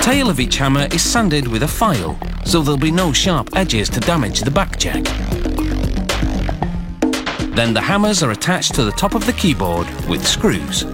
tail of each hammer is sanded with a file, so there'll be no sharp edges to damage the back check. Then the hammers are attached to the top of the keyboard with screws.